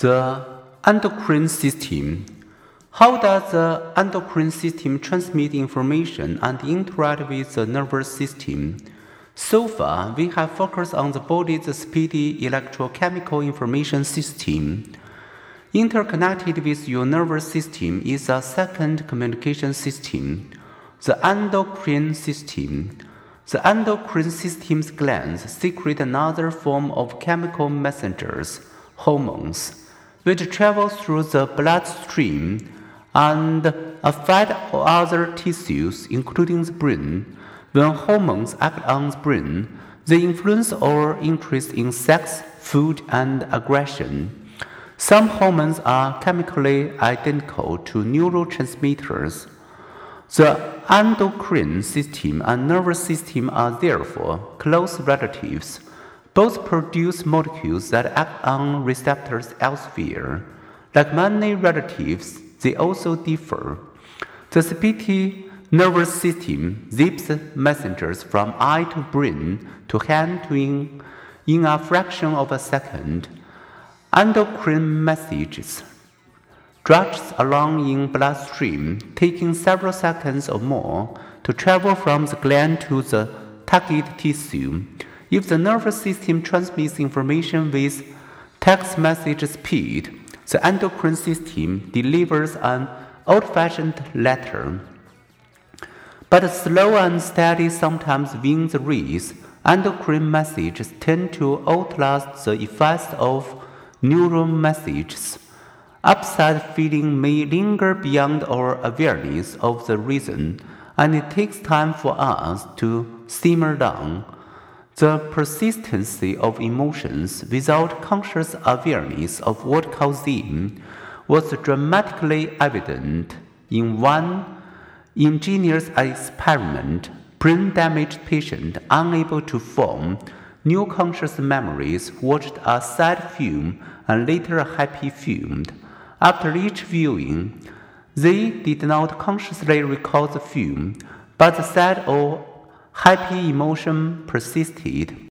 The endocrine system. How does the endocrine system transmit information and interact with the nervous system? So far, we have focused on the body's speedy electrochemical information system. Interconnected with your nervous system is a second communication system, the endocrine system. The endocrine system's glands secrete another form of chemical messengers, hormones, which travel through the bloodstream and affect other tissues, including the brain. When hormones act on the brain, they influence our interest in sex, food, and aggression. Some hormones are chemically identical to neurotransmitters. The endocrine system and nervous system are therefore close relatives. Both produce molecules that act on receptors elsewhere. Like many relatives, they also differ. The speedy nervous system zips messengers from eye to brain to hand to in, in a fraction of a second. Endocrine messages drudge along in bloodstream, taking several seconds or more to travel from the gland to the target tissue. If the nervous system transmits information with text message speed, the endocrine system delivers an old-fashioned letter. But slow and steady sometimes win the race. Endocrine messages tend to outlast the effects of neural messages. Upset feeling may linger beyond our awareness of the reason, and it takes time for us to simmer down. The persistency of emotions without conscious awareness of what caused them was dramatically evident in one ingenious experiment. Brain damaged patient unable to form new conscious memories watched a sad film and later a happy film. After each viewing, they did not consciously recall the film, but the sad or oh, happy emotion persisted.